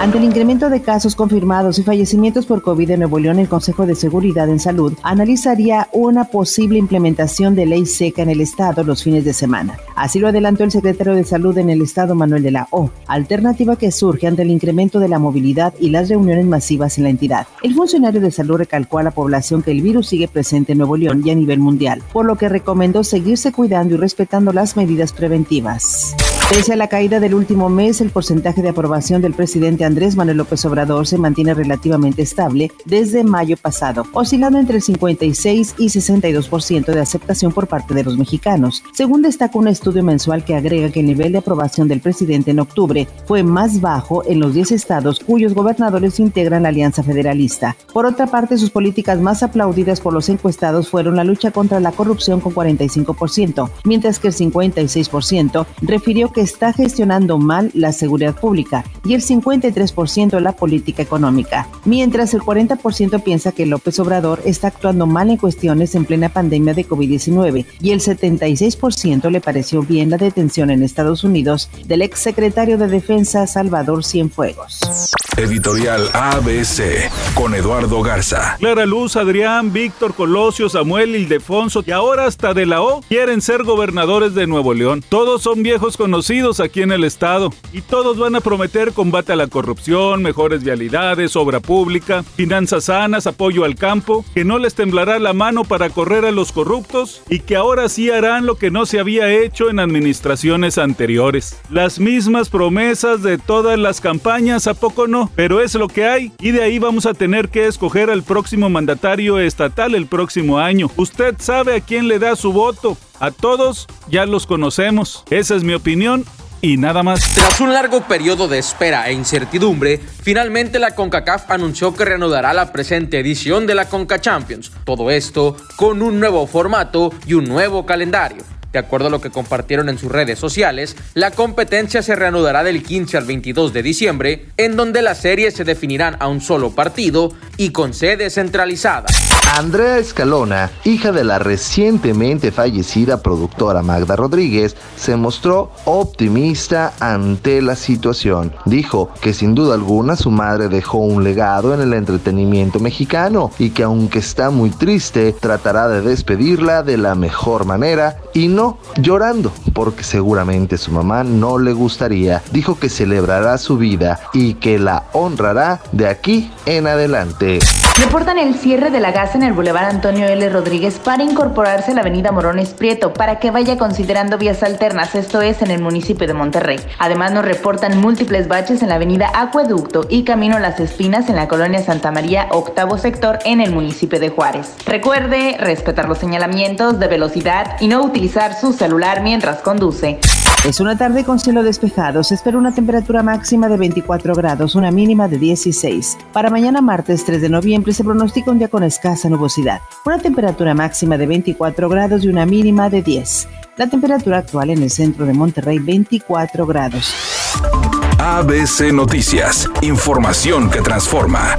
Ante el incremento de casos confirmados y fallecimientos por COVID en Nuevo León, el Consejo de Seguridad en Salud analizaría una posible implementación de ley seca en el Estado los fines de semana. Así lo adelantó el secretario de Salud en el Estado, Manuel de la O, alternativa que surge ante el incremento de la movilidad y las reuniones masivas en la entidad. El funcionario de salud recalcó a la población que el virus sigue presente en Nuevo León y a nivel mundial, por lo que recomendó seguirse cuidando y respetando las medidas preventivas. Pese a la caída del último mes, el porcentaje de aprobación del presidente Andrés Manuel López Obrador se mantiene relativamente estable desde mayo pasado, oscilando entre el 56 y 62% de aceptación por parte de los mexicanos, según destaca un estudio mensual que agrega que el nivel de aprobación del presidente en octubre fue más bajo en los 10 estados cuyos gobernadores integran la Alianza Federalista. Por otra parte, sus políticas más aplaudidas por los encuestados fueron la lucha contra la corrupción con 45%, mientras que el 56% refirió que está gestionando mal la seguridad pública y el 53% la política económica, mientras el 40% piensa que López Obrador está actuando mal en cuestiones en plena pandemia de COVID-19 y el 76% le pareció bien la detención en Estados Unidos del exsecretario de Defensa Salvador Cienfuegos. Editorial ABC con Eduardo Garza. Clara Luz, Adrián, Víctor, Colosio, Samuel, Ildefonso y ahora hasta de la O quieren ser gobernadores de Nuevo León. Todos son viejos conocidos aquí en el estado y todos van a prometer combate a la corrupción, mejores vialidades, obra pública, finanzas sanas, apoyo al campo, que no les temblará la mano para correr a los corruptos y que ahora sí harán lo que no se había hecho en administraciones anteriores. Las mismas promesas de todas las campañas, ¿a poco no? pero es lo que hay y de ahí vamos a tener que escoger al próximo mandatario estatal el próximo año. Usted sabe a quién le da su voto. A todos ya los conocemos. Esa es mi opinión y nada más. Tras un largo periodo de espera e incertidumbre, finalmente la CONCACAF anunció que reanudará la presente edición de la CONCA Champions. Todo esto con un nuevo formato y un nuevo calendario. De acuerdo a lo que compartieron en sus redes sociales, la competencia se reanudará del 15 al 22 de diciembre, en donde las series se definirán a un solo partido y con sede centralizada. Andrea Escalona, hija de la recientemente fallecida productora Magda Rodríguez, se mostró optimista ante la situación. Dijo que sin duda alguna su madre dejó un legado en el entretenimiento mexicano y que aunque está muy triste, tratará de despedirla de la mejor manera y no llorando, porque seguramente su mamá no le gustaría. Dijo que celebrará su vida y que la honrará de aquí en adelante. Reportan el cierre de la gas en el Boulevard Antonio L. Rodríguez para incorporarse a la avenida Morones Prieto para que vaya considerando vías alternas, esto es en el municipio de Monterrey. Además nos reportan múltiples baches en la avenida Acueducto y Camino Las Espinas en la colonia Santa María, octavo sector en el municipio de Juárez. Recuerde respetar los señalamientos de velocidad y no utilizar su celular mientras conduce. Es una tarde con cielo despejado. Se espera una temperatura máxima de 24 grados, una mínima de 16. Para mañana martes 3 de noviembre se pronostica un día con escasa nubosidad. Una temperatura máxima de 24 grados y una mínima de 10. La temperatura actual en el centro de Monterrey 24 grados. ABC Noticias. Información que transforma.